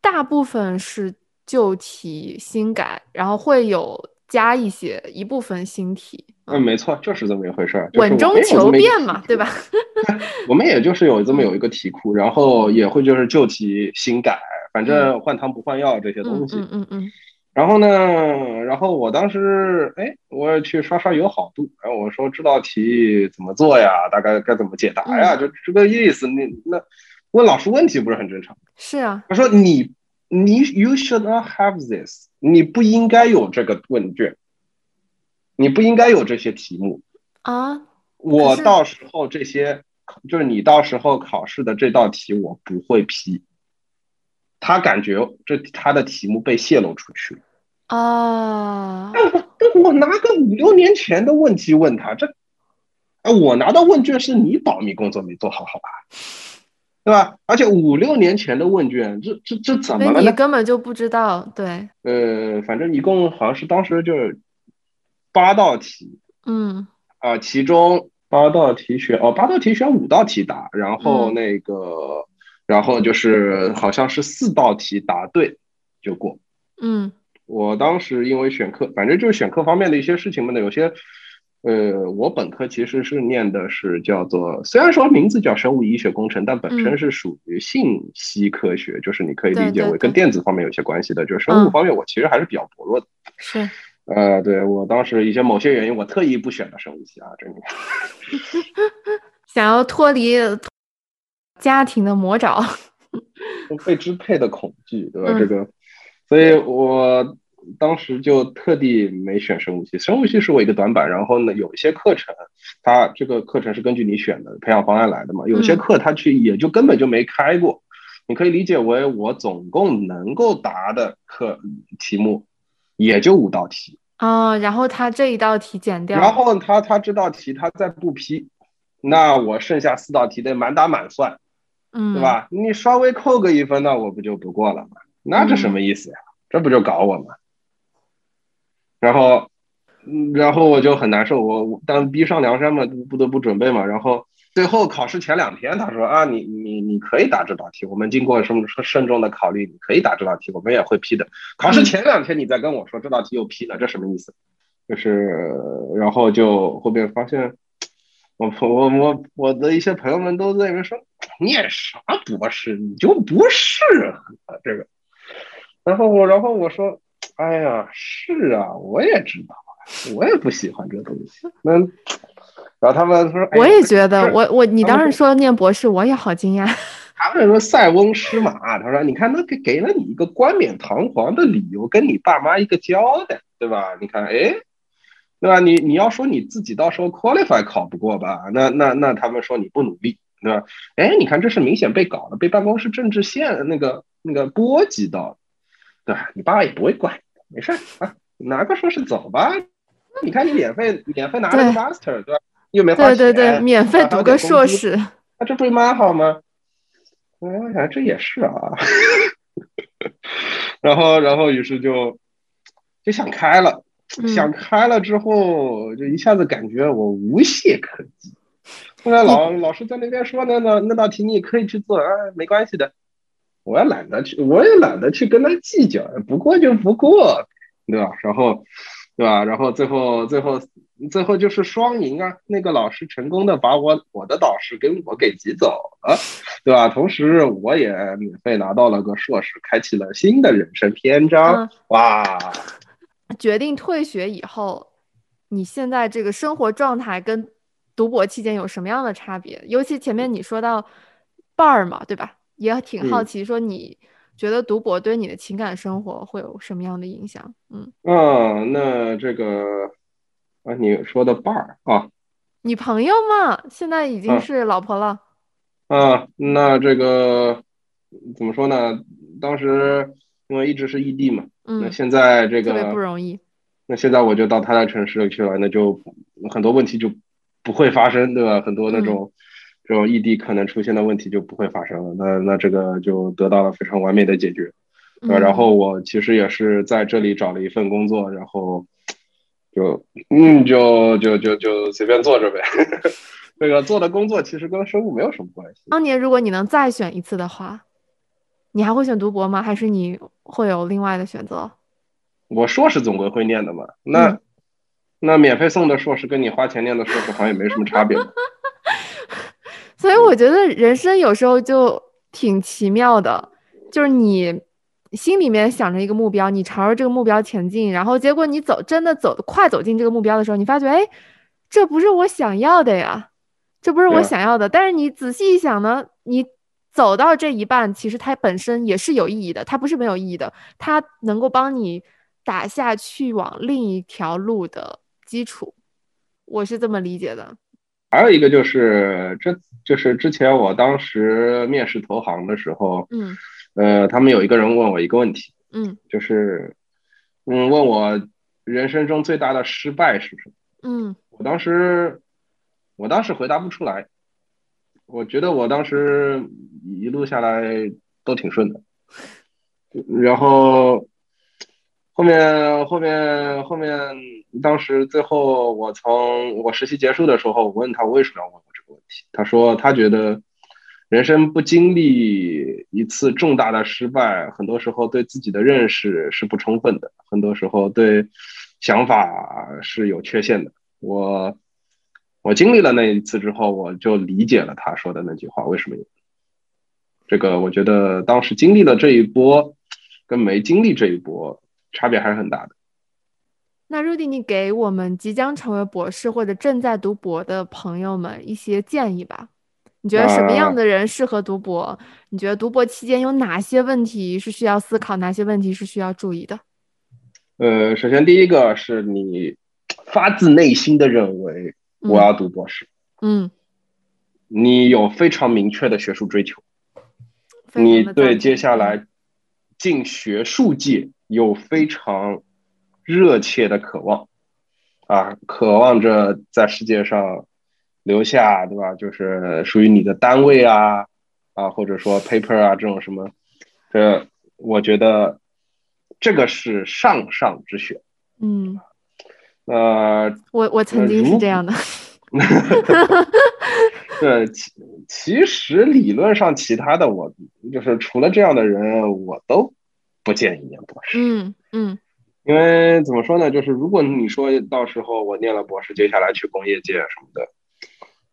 大部分是旧题新改，然后会有加一些一部分新题。嗯，没错，就是这么一回事儿，稳中求变嘛，对吧？*laughs* *laughs* 我们也就是有这么有一个题库，然后也会就是旧题新改，反正换汤不换药这些东西。嗯嗯嗯。然后呢，然后我当时哎，我去刷刷友好度，然后我说这道题怎么做呀？大概该怎么解答呀？就这个意思。你那问老师问题不是很正常？是啊。他说你你 you should not have this，你不应该有这个问卷，你不应该有这些题目啊。我到时候这些就是你到时候考试的这道题我不会批。他感觉这他的题目被泄露出去了啊！那我那我拿个五六年前的问题问他，这哎，我拿到问卷是你保密工作没做好，好吧？对吧？而且五六年前的问卷，这这这怎么了？你根本就不知道，对。呃，反正一共好像是当时就是八道题，嗯啊，其中八道题选哦，八道题选五道题答，然后那个。然后就是好像是四道题答对就过，嗯，我当时因为选课，反正就是选课方面的一些事情嘛，有些，呃，我本科其实是念的是叫做，虽然说名字叫生物医学工程，但本身是属于信息科学，就是你可以理解为跟电子方面有些关系的，就是生物方面我其实还是比较薄弱的。是，呃，对我当时一些某些原因，我特意不选的生物系啊，这里 *laughs* 想要脱离。家庭的魔爪，*laughs* 被支配的恐惧，对吧？这个，所以我当时就特地没选生物系。生物系是我一个短板。然后呢，有一些课程，它这个课程是根据你选的培养方案来的嘛。有些课它去也就根本就没开过。你可以理解为我总共能够答的课题目也就五道题啊。然后他这一道题减掉，然后他他这道题他再不批，那我剩下四道题得满打满算。嗯，对吧？你稍微扣个一分，那我不就不过了吗？那这什么意思呀？这不就搞我吗？然后，嗯，然后我就很难受。我当逼上梁山嘛，不得不准备嘛。然后最后考试前两天，他说啊，你你你可以答这道题，我们经过什么慎重的考虑，你可以答这道题，我们也会批的。考试前两天你再跟我说这道题又批了，这什么意思？就是，然后就后边发现。我我我我的一些朋友们都在那边说，念啥博士你就不适合这个。然后我然后我说，哎呀，是啊，我也知道，我也不喜欢这东西。那然后他们说，我也觉得，我我你当时说念博士，我也好惊讶。*laughs* 他们说塞翁失马，他说你看，那给给了你一个冠冕堂皇的理由，跟你爸妈一个交代，对吧？你看，哎。对吧？你你要说你自己到时候 qualify 考不过吧？那那那他们说你不努力，对吧？哎，你看这是明显被搞了，被办公室政治线那个那个波及到，对吧？你爸也不会管，没事啊，拿个硕士走吧。你看你免费免费拿了个 master，对吧？又没花钱，对对对，免费读个硕士，那这不是蛮好吗？我想这也是啊。*laughs* 然后然后于是就就想开了。想开了之后，就一下子感觉我无懈可击。后来老老师在那边说那那那道题你可以去做啊，没关系的。我也懒得去，我也懒得去跟他计较，不过就不过，对吧？然后，对吧？然后最后最后最后就是双赢啊！那个老师成功的把我我的导师跟我给挤走了，对吧？同时我也免费拿到了个硕士，开启了新的人生篇章。哇！决定退学以后，你现在这个生活状态跟读博期间有什么样的差别？尤其前面你说到伴儿嘛，对吧？也挺好奇，说你觉得读博对你的情感生活会有什么样的影响？嗯，啊，那这个啊，你说的伴儿啊，你朋友嘛，现在已经是老婆了。啊，那这个怎么说呢？当时因为一直是异地嘛。那现在这个特别不容易。那现在我就到他的城市去了，那就很多问题就不会发生，对吧？很多那种这种异地可能出现的问题就不会发生了。那那这个就得到了非常完美的解决。呃，然后我其实也是在这里找了一份工作，然后就嗯，就就就就随便做着呗。*laughs* 这个做的工作其实跟生物没有什么关系。当年如果你能再选一次的话。你还会选读博吗？还是你会有另外的选择？我硕士总归会念的嘛。那那免费送的硕士跟你花钱念的硕士好像也没什么差别。所以我觉得人生有时候就挺奇妙的。就是你心里面想着一个目标，你朝着这个目标前进，然后结果你走真的走快走进这个目标的时候，你发觉，哎，这不是我想要的呀，这不是我想要的。但是你仔细一想呢，你走到这一半，其实它本身也是有意义的，它不是没有意义的，它能够帮你打下去往另一条路的基础，我是这么理解的。还有一个就是，这就是之前我当时面试投行的时候，嗯，呃，他们有一个人问我一个问题，嗯，就是，嗯，问我人生中最大的失败是什么？嗯，我当时，我当时回答不出来，我觉得我当时一路下来都挺顺的，*laughs* 然后。后面后面后面，当时最后我从我实习结束的时候，我问他为什么要问我这个问题，他说他觉得人生不经历一次重大的失败，很多时候对自己的认识是不充分的，很多时候对想法是有缺陷的。我我经历了那一次之后，我就理解了他说的那句话为什么。这个我觉得当时经历了这一波，跟没经历这一波。差别还是很大的。那 Rudy，你给我们即将成为博士或者正在读博的朋友们一些建议吧？你觉得什么样的人适合读博？你觉得读博期间有哪些问题是需要思考，哪些问题是需要注意的？呃，首先第一个是你发自内心的认为我要读博士，嗯，你有非常明确的学术追求，你对接下来进学术界。有非常热切的渴望啊，渴望着在世界上留下，对吧？就是属于你的单位啊啊，或者说 paper 啊这种什么，这我觉得这个是上上之选。嗯，呃，我我曾经是这样的。*laughs* 对，其其实理论上其他的我就是除了这样的人我都。不建议念博士。嗯嗯，因为怎么说呢，就是如果你说到时候我念了博士，接下来去工业界什么的，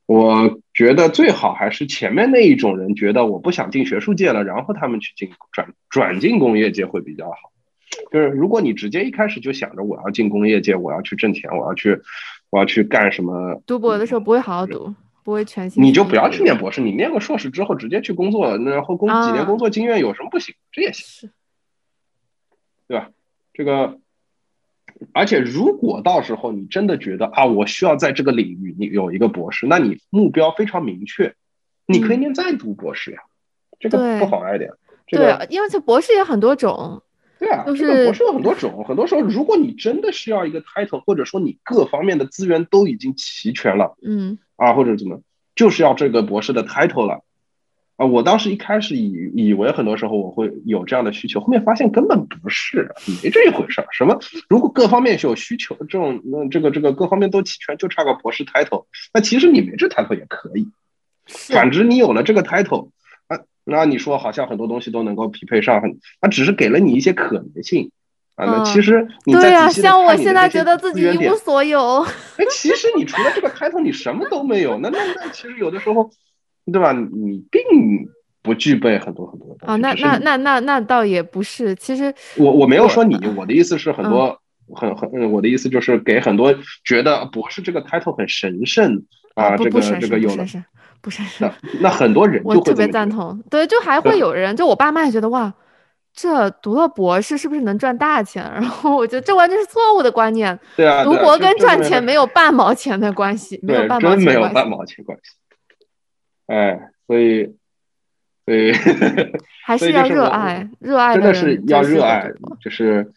我觉得最好还是前面那一种人觉得我不想进学术界了，然后他们去进转转进工业界会比较好。就是如果你直接一开始就想着我要进工业界，我要去挣钱，我要去我要去干什么，读博的时候不会好好读，不会全心。你就不要去念博士，你念个硕士之后直接去工作，然后工几年工作经验有什么不行？这也行。对吧？这个，而且如果到时候你真的觉得啊，我需要在这个领域你有一个博士，那你目标非常明确，你可以念再读博士呀，这个不妨碍的呀。对，因为这博士也很多种。对啊，就是博士有很多种，很多时候如果你真的需要一个 title，或者说你各方面的资源都已经齐全了，嗯，啊或者怎么，就是要这个博士的 title 了。啊，我当时一开始以以为很多时候我会有这样的需求，后面发现根本不是，没这一回事儿。什么？如果各方面是有需求，这种那这个这个各方面都齐全，就差个博士 title，那其实你没这 title 也可以。反之，你有了这个 title，啊，那你说好像很多东西都能够匹配上，很，那只是给了你一些可能性啊。那其实你对呀，像我现在觉得自己一无所有。哎，其实你除了这个 title，你什么都没有。那那那，其实有的时候。对吧？你并不具备很多很多的。啊，那那那那那倒也不是。其实我我没有说你，我的意思是很多很很，我的意思就是给很多觉得博士这个 title 很神圣啊，这个这个有了不神圣。那很多人我特别赞同。对，就还会有人，就我爸妈也觉得哇，这读了博士是不是能赚大钱？*laughs* 然后我觉得这完全是错误的观念。对啊，读博跟赚钱没有半毛钱的关系，没有半毛钱没有半毛钱关系。哎，所以，所以 *laughs* 还是要热爱，热爱真的是要热爱，就是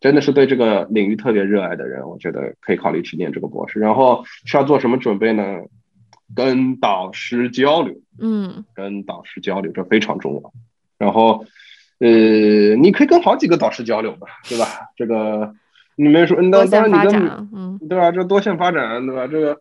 真的是对这个领域特别热爱的人，我觉得可以考虑去念这个博士。然后需要做什么准备呢？跟导师交流，嗯，跟导师交流这非常重要。然后，呃，你可以跟好几个导师交流吧，对吧？这个你没说，那当然你跟，嗯，对吧？这多线发展，对吧？这个，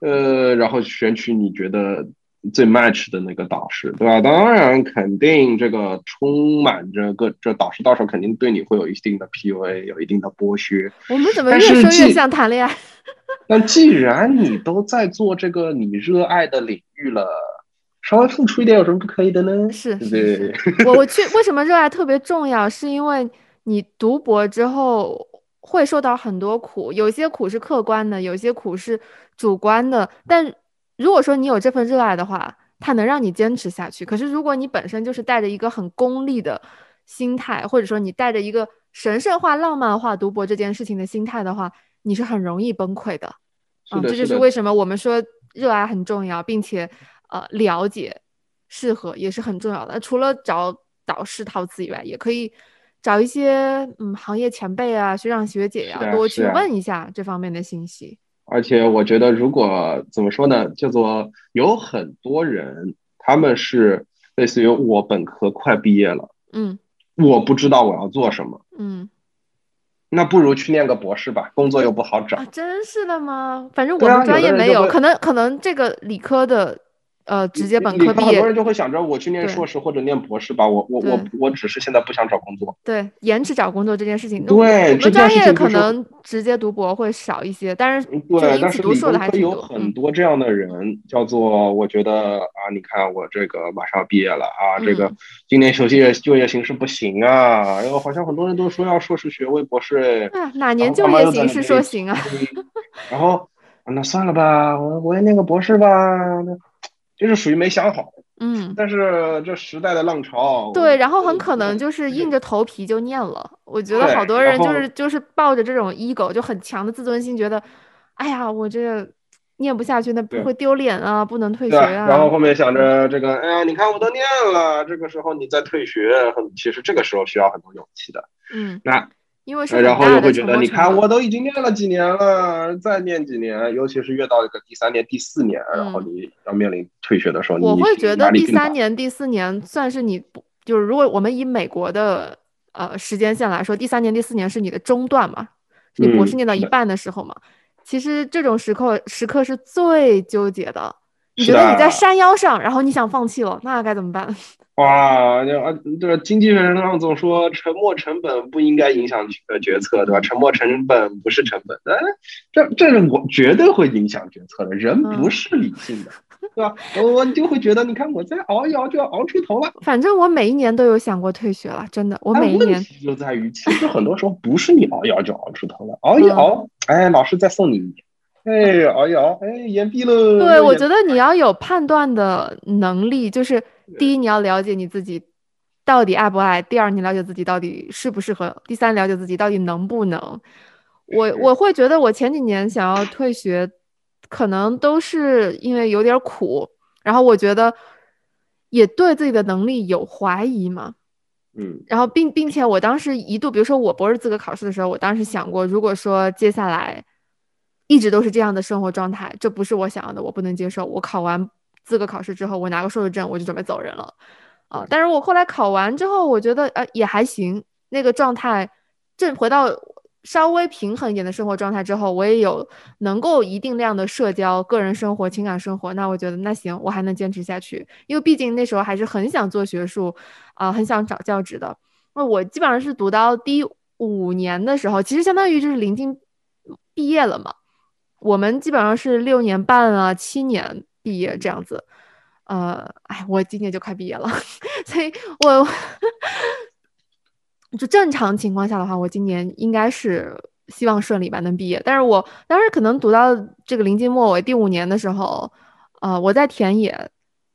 呃，然后选取你觉得。最 match 的那个导师，对吧？当然，肯定这个充满着个这导师到时候肯定对你会有一定的 PUA，有一定的剥削。我们怎么越说越像谈恋爱？*laughs* 但既然你都在做这个你热爱的领域了，稍微付出一点有什么不可以的呢？是对不对？*laughs* 我我去，为什么热爱特别重要？是因为你读博之后会受到很多苦，有些苦是客观的，有些苦是主观的。但如果说你有这份热爱的话，它能让你坚持下去。可是如果你本身就是带着一个很功利的心态，或者说你带着一个神圣化、浪漫化读博这件事情的心态的话，你是很容易崩溃的。是的这就是为什么我们说热爱很重要，并且呃了解适合也是很重要的。除了找导师套词以外，也可以找一些嗯行业前辈啊、学长学姐呀、多去问一下这方面的信息。而且我觉得，如果怎么说呢，叫做有很多人，他们是类似于我本科快毕业了，嗯我不知道我要做什么，嗯那不如去念个博士吧，工作又不好找啊，。真是的吗？反正我对啊们专业没有，可能可能这个理科的呃直接本科毕业很多人就会想着我去念硕士或者念博士吧，我我我我只是现在不想找工作。对延迟找工作这件事情，对我们专业可能直接读博会少一些，但是就对，因但是读硕的还是有。很嗯多这样的人，叫做我觉得啊，你看我这个马上毕业了啊，这个嗯今年就业就业形势不行啊，然后好像很多人都说要硕士学位、博士，哪年就业形势说行啊？然后那算了吧，我我也念个博士吧，那就是属于没想好。嗯，但是这时代的浪潮，对，然后很呃可能就是硬着头皮就念了。我觉得好多人就是就是抱着这种 ego 就很强的自尊心，觉得，哎呀，我这念不下去，那不会丢脸啊，不能退学？啊。然后后面想着这个，哎呀，你看我都念了，这个时候你再退学，很其实这个时候需要很多勇气的。嗯，那因为是呃然后又会觉得，你看我都已经念了几年了，再念几年，尤其是越到这个第三年、第四年，然后你要面临退学的时候，我会觉得第三年、第四年算是你不就是如果我们以美国的呃时间线来说，第三年、第四年是你的中段嘛，你博嗯士念到一半的时候嘛。其实这种时刻时刻是最纠结的。你觉得你在山腰上，然后你想放弃了，那该怎么办？哇，这啊，这个经济学上总说沉没成本不应该影响呃决策，对吧？沉没成本不是成本，哎，这这是我绝对会影响决策的。人嗯不是理性的，对吧？我我就会觉得，你看我再熬一熬就要熬出头了。反正我每一年都有想过退学了，真的，我每一年题就在于，其实很多时候不是你熬一熬就熬出头了，熬一嗯熬，哎，老师再送你一年，哎，熬一熬，哎，延毕了。对，我觉得得你要有判断的能力，就是第一，你要了解你自己到底爱不爱；第二，你了解自己到底适不适合；第三，了解自己到底能不能。我我会觉得，我前几年想要退学，可能都是因为有点苦，然后我觉得也对自己的能力有怀疑嘛。嗯然后并并且我当时一度，比如说我博士资格考试的时候，我当时想过，如果说接下来一直都是这样的生活状态，这不是我想要的，我不能接受。我考完资格考试之后，我拿个硕士证，我就准备走人了啊。但是我后来考完之后，我觉得呃也还行，那个状态正回到稍微平衡一点的生活状态之后，我也有能够一定量的社交、个人生活、情感生活。那我觉得那行，我还能坚持下去，因为毕竟那时候还是很想做学术。啊、很想找教职的。那我基本上是读到第五年的时候，其实相当于就是临近毕业了嘛。我们基本上是六年半啊，七年毕业这样子。呃，哎，我今年就快毕业了，*laughs* 所以我就正常情况下的话，我今年应该是希望顺利吧，能毕业。但是我当时可能读到这个临近末尾第五年的时候，呃，我在田野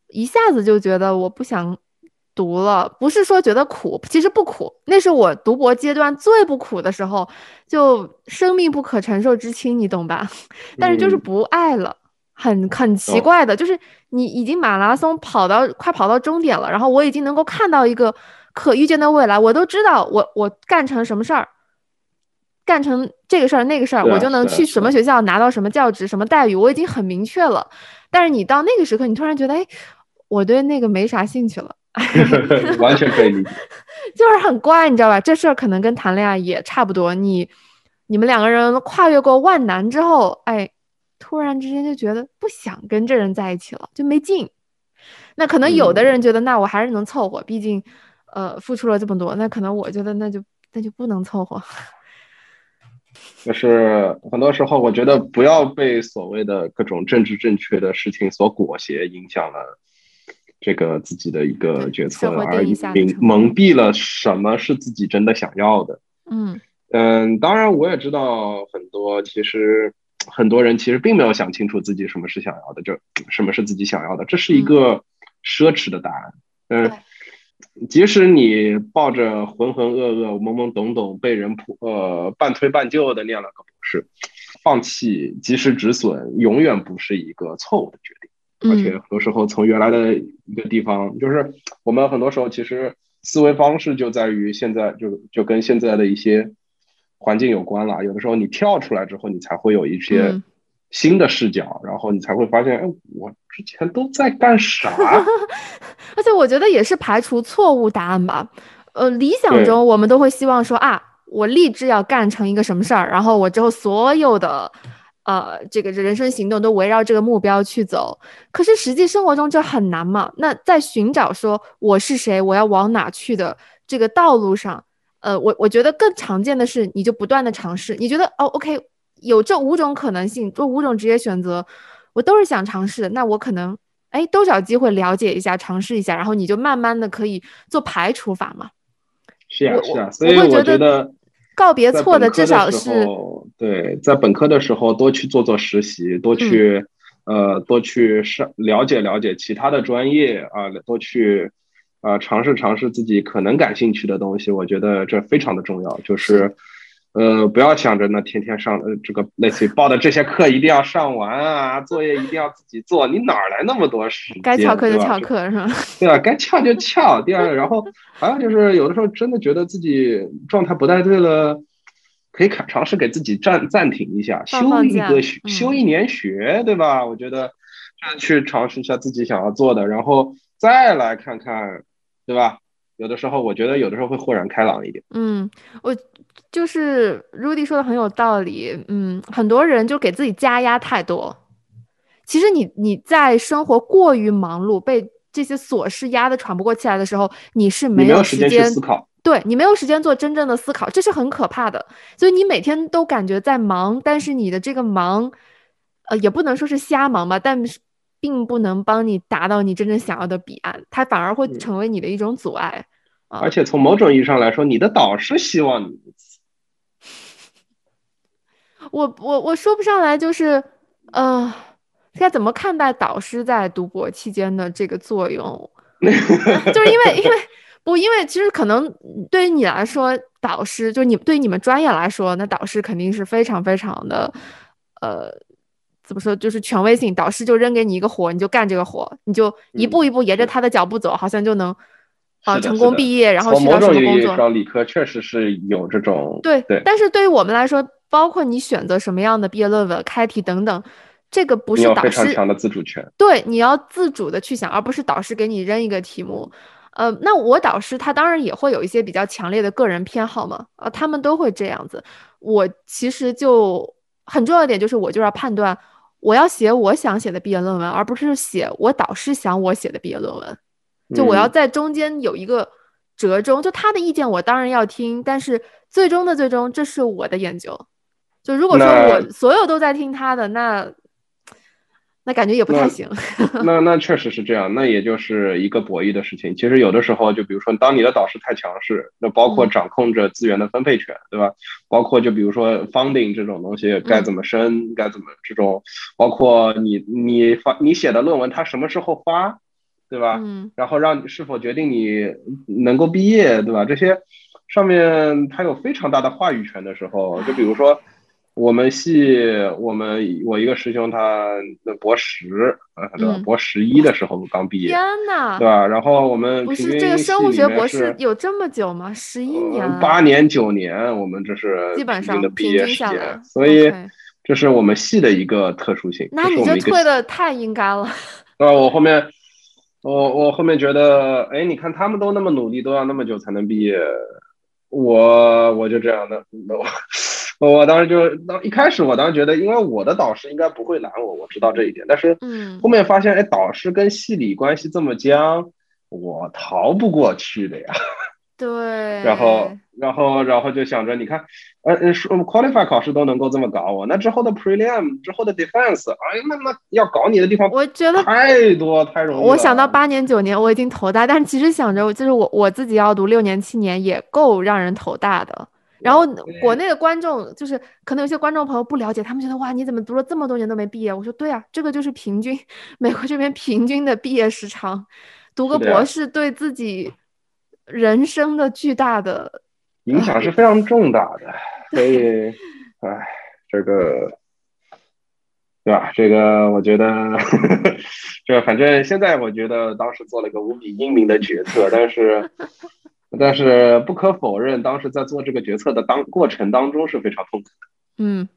一下子就觉得我不想读了，不是说觉得苦，其实不苦，那是我读博阶段最不苦的时候，就生命不可承受之轻，你懂吧？*laughs* 但是就是嗯不爱了，很很奇怪的，就是你已经马拉松跑到快跑到终点了，然后我已经能够看到一个可预见的未来，我都知道我我干成什么事儿。干成这个事儿那个事儿，我就能去什么学校拿到什么教职、什么待遇，我已经很明确了。但是你到那个时刻，你突然觉得，哎，我对那个没啥兴趣了，*laughs* *laughs* 完全可以理解。*laughs* 就是很怪，你知道吧？这事儿可能跟谈恋爱也差不多，你你们两个人跨越过万难之后，哎，突然之间就觉得不想跟这人在一起了，就没劲。那可能有的人觉得，那我还是能凑合，毕竟，呃，付出了这么多。那可能我觉得，那就那就不能凑合。*laughs* 就是很多时候，我觉得不要被所谓的各种政治正确的事情所裹挟，影响了这个自己的一个决策而蒙蒙蔽了什么是自己真的想要的。嗯嗯，当然我也知道很多，其实很多人其实并没有想清楚自己什么是想要的，就什么是自己想要的，这是一个奢侈的答案。嗯，即使你抱着浑浑噩噩、懵懵懂懂，被人迫呃半推半就的念了个博士，放弃及时止损，永远不是一个错误的决定。而且嗯很多时候从原来的一个地方，就是我们很多时候其实思维方式就在于现在就就跟现在的一些环境有关了。有的时候你跳出来之后，你才会有一些嗯新的视角，然后你才会发现，哎，我之前都在干啥？*laughs* 而且我觉得也是排除错误答案吧。呃，理想中我们都会希望说啊，我立志要干成一个什么事儿，然后我之后所有的呃这个人生行动都围绕这个目标去走。可是实际生活中这很难嘛？那在寻找说我是谁，我要往哪去的这个道路上，呃，我我觉得更常见的是，你就不断的尝试，你觉得哦，OK，有这五种可能性，这五种职业选择，我都是想尝试的，那我可能哎都找机会了解一下，尝试一下，然后你就慢慢的可以做排除法嘛。是呀是呀，我所以我觉得告别错的至少是对，在本科的时候多去做做实习，多去、呃多去上了解了解其他的专业啊、多去啊、尝试尝试自己可能感兴趣的东西，我觉得这非常的重要，就是。呃，不要想着呢，天天上呃这个类似于报的这些课一定要上完啊，作业一定要自己做，你哪儿来那么多时间？该翘课就翘课是吧？*laughs* 对吧？该翘就翘。第二，然后还有就是，有的时候真的觉得自己状态不太对了，可以尝尝试给自己暂暂停一下，休一个学，嗯休一年学，对吧？我觉得去尝试一下自己想要做的，然后再来看看，对吧？有的时候，我觉得有的时候会豁然开朗一点。嗯，我就是 Rudy 说的很有道理。嗯，很多人就给自己加压太多。其实你你在生活过于忙碌，被这些琐事压得喘不过气来的时候，你是没有有时间去间思考，对你没有时间做真正的思考，这是很可怕的。所以你每天都感觉在忙，但是你的这个忙，呃，也不能说是瞎忙吧，但是并不能帮你达到你真正想要的彼岸，它反而会嗯成为你的一种阻碍。啊而且从某种意义上来说，你的导师希望你。*laughs* 我我我说不上来，就是呃，该怎么看待导师在读博期间的这个作用？*laughs* 就是因为因为不因为其实可能对于你来说，导师就是你对于你们专业来说，那导师肯定是非常非常的呃。怎么说？就是权威性，导师就扔给你一个活，你就干这个活，你就一步一步沿着他的脚步走，好像就能啊成功毕业，然后去到什么工作。种意义上，理科确实是有这种对，对，但是对于我们来说，包括你选择什么样的毕业论文、开题等等，这个不是导师非常强的自主权。对，你要自主的去想，而不是导师给你扔一个题目。呃，那我导师他当然也会有一些比较强烈的个人偏好嘛，呃，他们都会这样子。我其实就很重要一点就是，我就要判断我要写我想写的毕业论文，而不是写我导师想我写的毕业论文。就我要嗯在中间有一个折中，就他的意见我当然要听，但是最终的最终，这是我的研究。就如果说我所有都在听他的，那那感觉也不太行。*laughs* 那那确实是这样，那也就是一个博弈的事情。其实有的时候，就比如说，当你的导师太强势，那包括嗯掌控着资源的分配权，对吧？包括就比如说 funding 这种东西该怎么申，该怎么这种，包括你你发你写的论文，它什么时候发，对吧？嗯然后让是否决定你能够毕业，对吧？这些上面它有非常大的话语权的时候，就比如说我们系，我们我一个师兄他的博十，呃，对吧？嗯博十一的时候刚毕业，天呐对，吧？然后我们不是这个生物学博士有这么久吗？十一年八年九年，我们这是基本上的毕业时间均下来，所以这是我们系的一个特殊性。那你这退的太应该了。*laughs* 那我后面，我我后面觉得，哎，你看他们都那么努力，都要那么久才能毕业，我我就这样的，我我当时就当一开始我当时觉得，因为我的导师应该不会拦我，我知道这一点，但是嗯后面发现，哎，导师跟系里关系这么僵，我逃不过去的呀。*laughs* 对，然后然后，然后就想着，你看，呃呃，qualify 考试都能够这么搞我，那之后的 prelim 之后的 defense，哎，那那要搞你的地方，我觉得太多太容易。我想到八年九年我已经头大，但其实想着，就是我我自己要读六年七年也够让人头大的。然后国内的观众就是可能有些观众朋友不了解，他们觉得哇，你怎么读了这么多年都没毕业？我说对啊，这个就是平均 *laughs* 美国这边平均的毕业时长，读个博士对自己人生的巨大的。影响是非常重大的，*laughs* 所以，哎，这个，对吧？这个我觉得，*laughs* 这反正现在我觉得当时做了一个无比英明的决策，但是，但是不可否认，当时在做这个决策的当过程当中是非常痛苦的。嗯，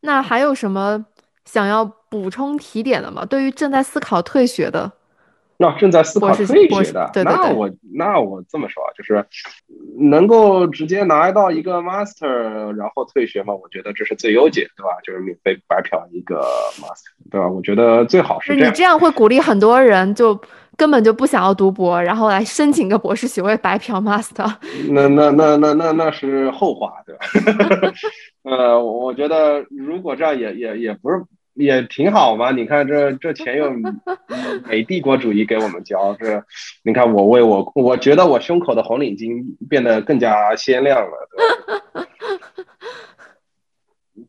那还有什么想要补充提点的吗？对于正在思考退学的。那正在思考退学的，那我那我这么说啊，就是能够直接拿到一个 master，然后退学嘛，我觉得这是最优解，对吧？就是免费白嫖一个 master，对吧？我觉得最好是你这样会鼓励很多人就根本就不想要读博，然后来申请个博士学位白嫖 master。那那那那那那是后话，对吧？*laughs* 呃，我觉得如果这样也也也不是。也挺好嘛，你看这这钱又 *laughs* 美帝国主义给我们交，这你看我为我我觉得我胸口的红领巾变得更加鲜亮了。*laughs*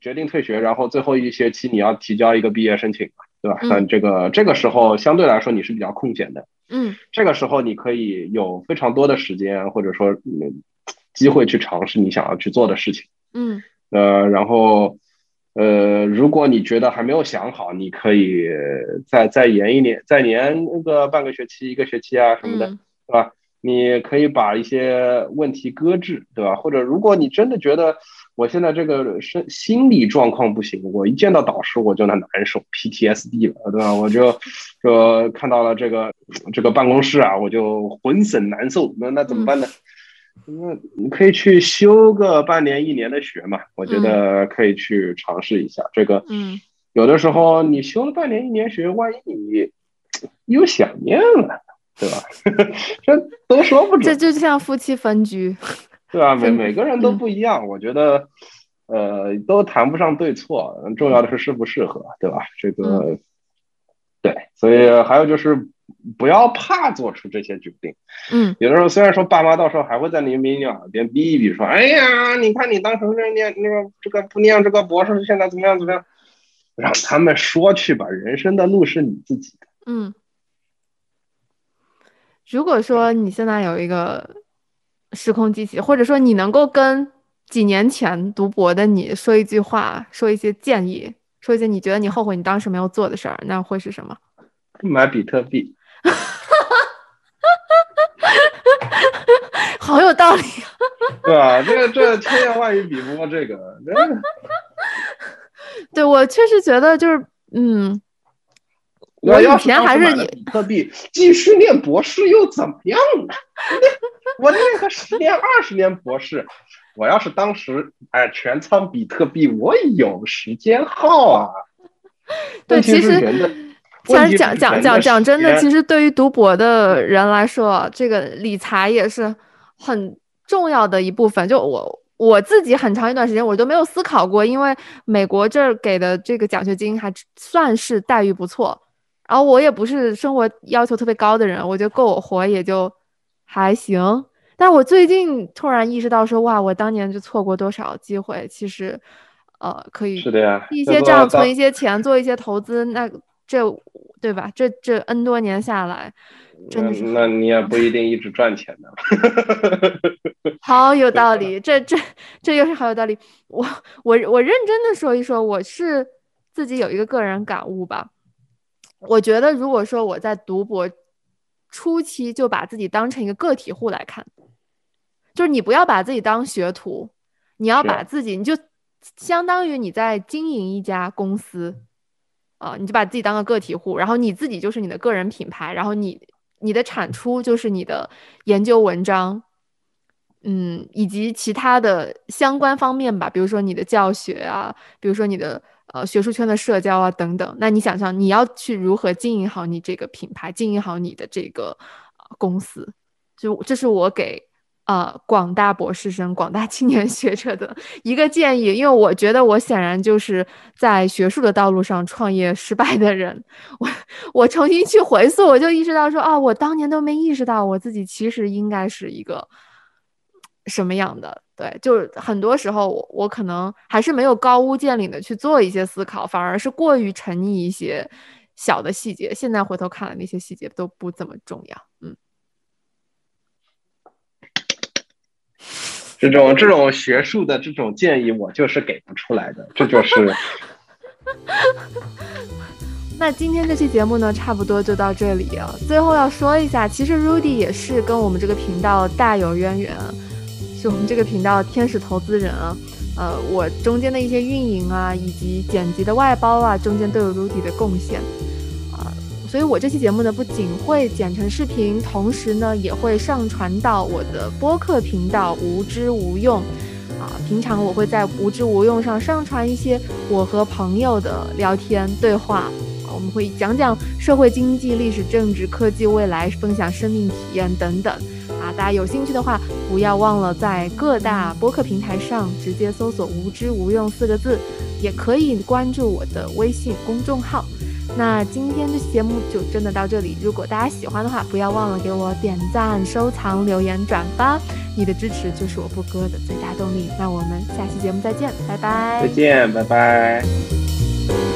决定退学，然后最后一学期你要提交一个毕业申请，对吧？但这个这个时候相对来说你是比较空闲的，嗯，这个时候你可以有非常多的时间或者说机会去尝试你想要去做的事情，嗯，呃，然后。呃，如果你觉得还没有想好，你可以再再延一年，再延那个半个学期、一个学期啊什么的，对吧？你可以把一些问题搁置，对吧？或者如果你真的觉得我现在这个身心理状况不行，我一见到导师我就难难受，PTSD 了，对吧？我就就看到了这个这个办公室啊，我就浑身难受，那那怎么办呢？那你可以去修个半年一年的学嘛，我觉得可以去尝试一下这个。嗯，有的时候你修了半年一年学，万一你又想念了，对吧？*laughs* 这都说不准。这就像夫妻分居，对吧？*laughs* 每每个人都不一样，我觉得呃都谈不上对错，重要的是适不适合，对吧？这个对，所以还有就是。不要怕做出这些决定。嗯，有的时候虽然说爸妈到时候还会在你你耳边逼一逼，说：“哎呀，你看你当时那念那个这个不念这个博士，现在怎么样怎么样？”让他们说去吧，人生的路是你自己的。嗯，如果说你现在有一个时空机器，或者说你能够跟几年前读博的你说一句话，说一些建议，说一些你觉得你后悔你当时没有做的事儿，那会是什么？买比特币。*laughs* 好有道理，*laughs* 对啊？这个这千言万语比不过这个，*laughs* 对我确实觉得就是，嗯，我以前还是以比特币继续念博士又怎么样呢？我念个十年二十年博士，我要是当时哎全仓比特币，我有时间耗啊。对，其实。其实讲讲讲讲真的，其实对于读博的人来说，这个理财也是很重要的一部分。就我我自己很长一段时间我都没有思考过，因为美国这儿给的这个奖学金还算是待遇不错，然后我也不是生活要求特别高的人，我觉得够我活也就还行。但我最近突然意识到说，哇，我当年就错过多少机会，其实呃可以是的呀，一些这样存一些钱，做一些投资，那。这对吧？这这 N 多年下来，真的是那你也不一定一直赚钱呢。*laughs* 好有道理，这这这又是好有道理。我我我认真的说一说，我是自己有一个个人感悟吧。我觉得，如果说我在读博初期就把自己当成一个个体户来看，就是你不要把自己当学徒，你要把自己，你就相当于你在经营一家公司。啊，你就把自己当个个体户，然后你自己就是你的个人品牌，然后你你的产出就是你的研究文章，嗯，以及其他的相关方面吧，比如说你的教学啊，比如说你的呃学术圈的社交啊等等。那你想想，你要去如何经营好你这个品牌，经营好你的这个公司，就这是我给呃广大博士生、广大青年学者的一个建议，因为我觉得我显然就是在学术的道路上创业失败的人。我我重新去回溯，我就意识到说啊，我当年都没意识到我自己其实应该是一个什么样的。对，就是很多时候我我可能还是没有高屋建瓴的去做一些思考，反而是过于沉溺一些小的细节。现在回头看来，那些细节都不怎么重要。嗯，这种这种学术的这种建议，我就是给不出来的。这就是。*laughs* 那今天这期节目呢，差不多就到这里啊。最后要说一下，其实 Rudy 也是跟我们这个频道大有渊源。是我们这个频道天使投资人啊，呃，我中间的一些运营啊，以及剪辑的外包啊，中间都有 Rudy 的贡献，所以我这期节目呢，不仅会剪成视频，同时呢，也会上传到我的播客频道无知无用啊。平常我会在无知无用上上传一些我和朋友的聊天对话，我们会讲讲社会经济、历史政治、科技未来，分享生命体验等等。啊，大家有兴趣的话，不要忘了在各大播客平台上直接搜索“无知无用”四个字，也可以关注我的微信公众号。那今天这期节目就真的到这里，如果大家喜欢的话，不要忘了给我点赞、收藏、留言、转发，你的支持就是我不歌的最大动力。那我们下期节目再见，拜拜！再见，拜拜。